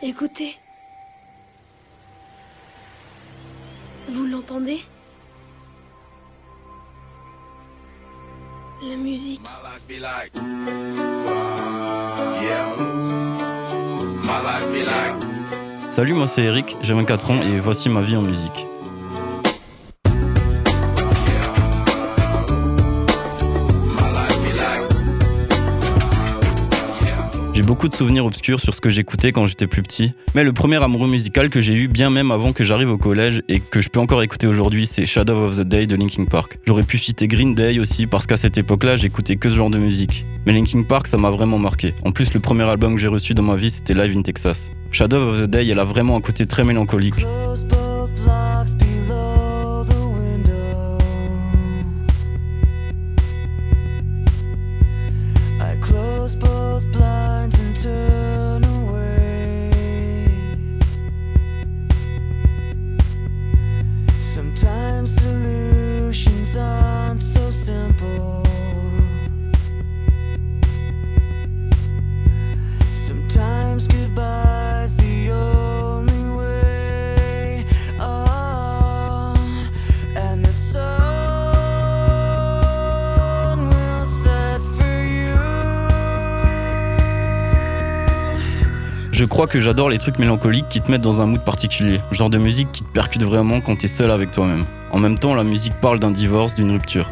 Écoutez. Vous l'entendez? La musique. Salut, moi c'est Eric, j'ai 24 ans et voici ma vie en musique. Beaucoup de souvenirs obscurs sur ce que j'écoutais quand j'étais plus petit, mais le premier amoureux musical que j'ai eu bien même avant que j'arrive au collège et que je peux encore écouter aujourd'hui, c'est Shadow of the Day de Linkin Park. J'aurais pu citer Green Day aussi parce qu'à cette époque-là, j'écoutais que ce genre de musique. Mais Linkin Park, ça m'a vraiment marqué. En plus, le premier album que j'ai reçu dans ma vie, c'était Live in Texas. Shadow of the Day, elle a vraiment un côté très mélancolique. Crois que j'adore les trucs mélancoliques qui te mettent dans un mood particulier, genre de musique qui te percute vraiment quand t'es seul avec toi-même. En même temps, la musique parle d'un divorce, d'une rupture.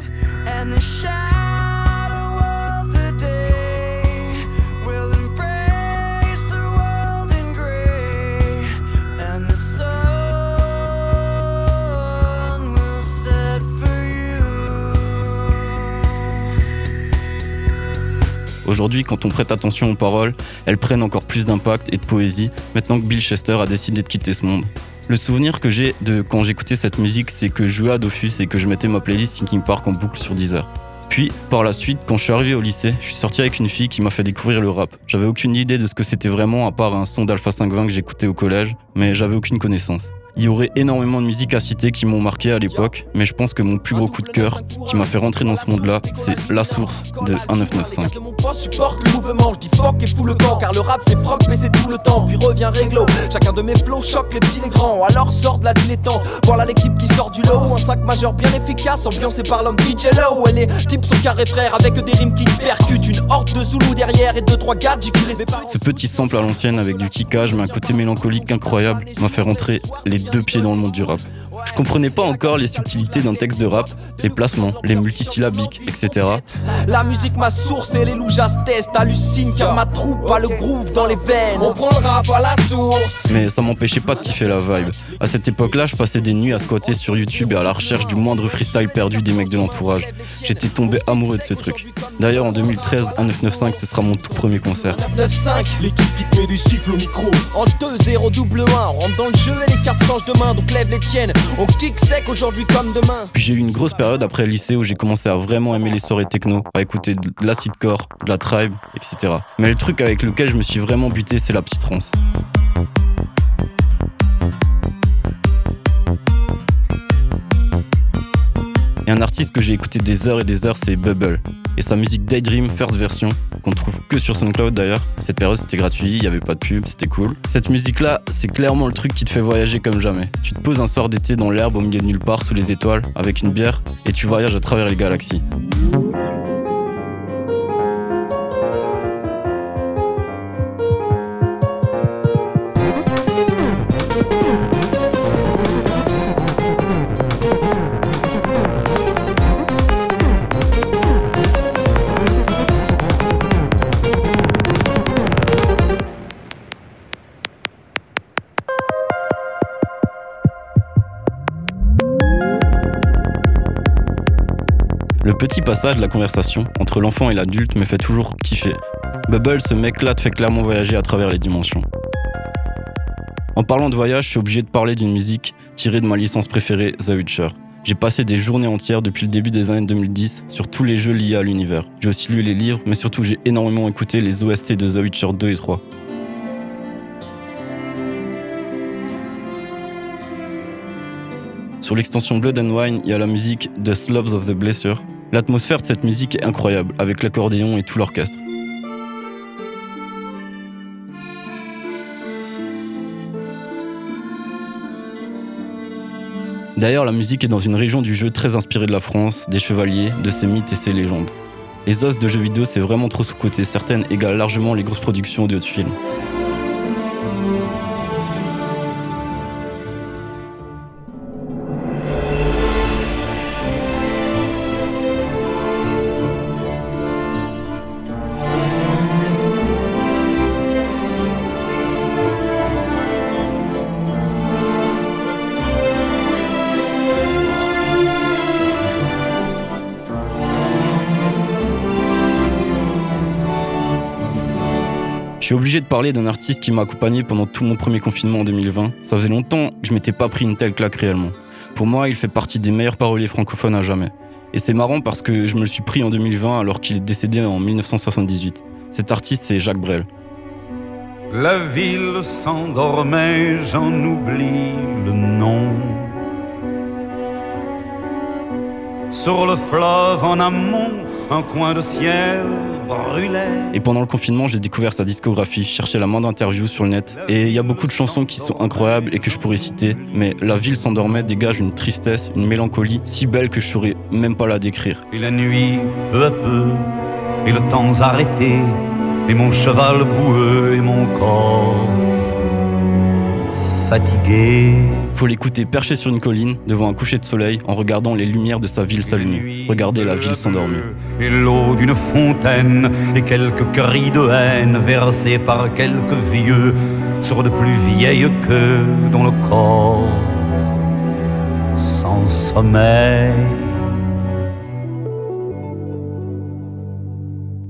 Aujourd'hui, quand on prête attention aux paroles, elles prennent encore plus d'impact et de poésie maintenant que Bill Chester a décidé de quitter ce monde. Le souvenir que j'ai de quand j'écoutais cette musique, c'est que je jouais à Dofus et que je mettais ma playlist Thinking Park en boucle sur Deezer. Puis, par la suite, quand je suis arrivé au lycée, je suis sorti avec une fille qui m'a fait découvrir le rap. J'avais aucune idée de ce que c'était vraiment à part un son d'Alpha 520 que j'écoutais au collège, mais j'avais aucune connaissance. Il y aurait énormément de musiques à citer qui m'ont marqué à l'époque, mais je pense que mon plus gros coup de cœur, qui m'a fait rentrer dans ce monde-là, c'est La Source de 1995. supporte le mouvement, je dis fuck et fous le camp, car le rap c'est franc et c'est tout le temps, puis revient réglo. Chacun de mes flows choque les petits les grands, alors sort de la dilettante. Voilà l'équipe qui sort du lot, un sac majeur bien efficace, ambiancé par l'homme DJ Low. Et les types sont carrés frères avec des rimes qui percutent, une horde de Zoulou derrière et deux trois gars, j'ai Ce petit sample à l'ancienne avec du kickage, mais un côté mélancolique incroyable, m'a fait rentrer les deux pieds dans le monde du. Je comprenais pas encore les subtilités d'un texte de rap, les placements, les multisyllabiques, etc. La musique, ma source et les loujas test hallucinent car ma troupe a le groove dans les veines. On prend le rap à la source. Mais ça m'empêchait pas de kiffer la vibe. À cette époque-là, je passais des nuits à squatter sur YouTube et à la recherche du moindre freestyle perdu des mecs de l'entourage. J'étais tombé amoureux de ce truc. D'ailleurs, en 2013, 1995, ce sera mon tout premier concert. 995, l'équipe qui te met des chiffres au micro. En 2-0 double 1, on rentre dans le jeu et les cartes changent de main, donc lève les tiennes. On kick sec aujourd'hui comme demain. Puis j'ai eu une grosse période après le lycée où j'ai commencé à vraiment aimer les soirées techno, à écouter de l'acidcore, de la tribe, etc. Mais le truc avec lequel je me suis vraiment buté, c'est la petite trance. Et un artiste que j'ai écouté des heures et des heures, c'est Bubble. Et sa musique Daydream First Version, qu'on trouve que sur SoundCloud d'ailleurs. Cette période c'était gratuit, il n'y avait pas de pub, c'était cool. Cette musique là, c'est clairement le truc qui te fait voyager comme jamais. Tu te poses un soir d'été dans l'herbe au milieu de nulle part sous les étoiles avec une bière et tu voyages à travers les galaxies. Petit passage de la conversation entre l'enfant et l'adulte me fait toujours kiffer. Bubble, ce mec-là, te fait clairement voyager à travers les dimensions. En parlant de voyage, je suis obligé de parler d'une musique tirée de ma licence préférée, The Witcher. J'ai passé des journées entières depuis le début des années 2010 sur tous les jeux liés à l'univers. J'ai aussi lu les livres, mais surtout j'ai énormément écouté les OST de The Witcher 2 et 3. Sur l'extension Blood and Wine, il y a la musique The Slobs of the Blessure, L'atmosphère de cette musique est incroyable, avec l'accordéon et tout l'orchestre. D'ailleurs, la musique est dans une région du jeu très inspirée de la France, des chevaliers, de ses mythes et ses légendes. Les os de jeux vidéo, c'est vraiment trop sous-côté, certaines égalent largement les grosses productions audio de films. Je suis obligé de parler d'un artiste qui m'a accompagné pendant tout mon premier confinement en 2020. Ça faisait longtemps que je m'étais pas pris une telle claque réellement. Pour moi, il fait partie des meilleurs paroliers francophones à jamais. Et c'est marrant parce que je me le suis pris en 2020 alors qu'il est décédé en 1978. Cet artiste, c'est Jacques Brel. La ville s'endormait, j'en oublie le nom. Sur le fleuve en amont, un coin de ciel et pendant le confinement, j'ai découvert sa discographie, cherché la moindre interview sur le net. Et il y a beaucoup de chansons qui sont incroyables et que je pourrais citer, mais La ville s'endormait dégage une tristesse, une mélancolie si belle que je saurais même pas la décrire. Et la nuit, peu à peu, et le temps arrêté, et mon cheval boueux et mon corps fatigué. Faut l'écouter perché sur une colline, devant un coucher de soleil, en regardant les lumières de sa ville s'allumer. Regardez la ville s'endormir. Et l'eau d'une fontaine, et quelques cris de haine versés par quelques vieux sur de plus vieilles que dans le corps sans sommeil.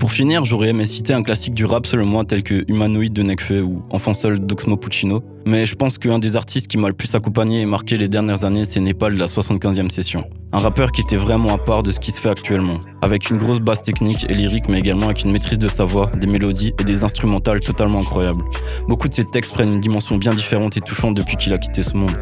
Pour finir, j'aurais aimé citer un classique du rap selon moi tel que Humanoid de Nekfeu ou Enfant seul d'Oxmo Puccino, mais je pense qu'un des artistes qui m'a le plus accompagné et marqué les dernières années, c'est Népal de la 75e session. Un rappeur qui était vraiment à part de ce qui se fait actuellement, avec une grosse base technique et lyrique, mais également avec une maîtrise de sa voix, des mélodies et des instrumentales totalement incroyables. Beaucoup de ses textes prennent une dimension bien différente et touchante depuis qu'il a quitté ce monde.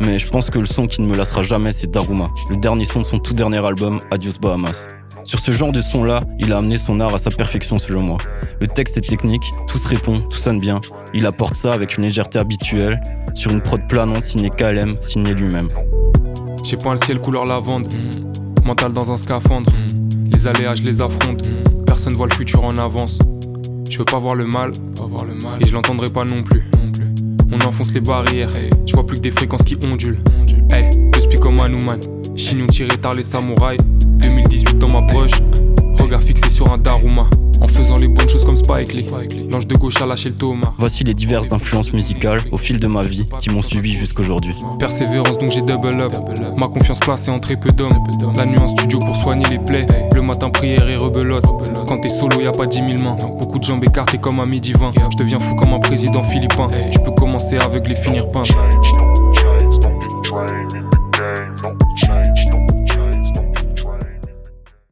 Mais je pense que le son qui ne me lassera jamais, c'est Daruma, le dernier son de son tout dernier album, Adios Bahamas. Sur ce genre de son-là, il a amené son art à sa perfection selon moi. Le texte est technique, tout se répond, tout sonne bien. Il apporte ça avec une légèreté habituelle, sur une prod planante signée KLM, signée lui-même. J'ai pas le ciel couleur lavande, mental dans un scaphandre. Les aléas, je les affronte, personne voit le futur en avance. Je veux pas voir le mal, et je l'entendrai pas non plus. On enfonce les barrières, je vois plus que des fréquences qui ondulent. Hey, je suis comme Hanuman, chignon tiré tard les samouraïs. 2018 dans ma broche. Regard fixé sur un Daruma. En faisant les bonnes choses comme Spike Lee. L'ange de gauche a lâché le Thomas. Voici les diverses influences musicales au fil de ma vie qui m'ont suivi jusqu'aujourd'hui. Persévérance, donc j'ai double up. Ma confiance placée en très peu d'hommes. La nuit en studio pour soigner les plaies. Le matin, prière et rebelote. Quand t'es solo, y a pas 10 000 mains. Beaucoup de jambes écartées comme un midi 20. Je deviens fou comme un président philippin. Je peux commencer avec les finir peints.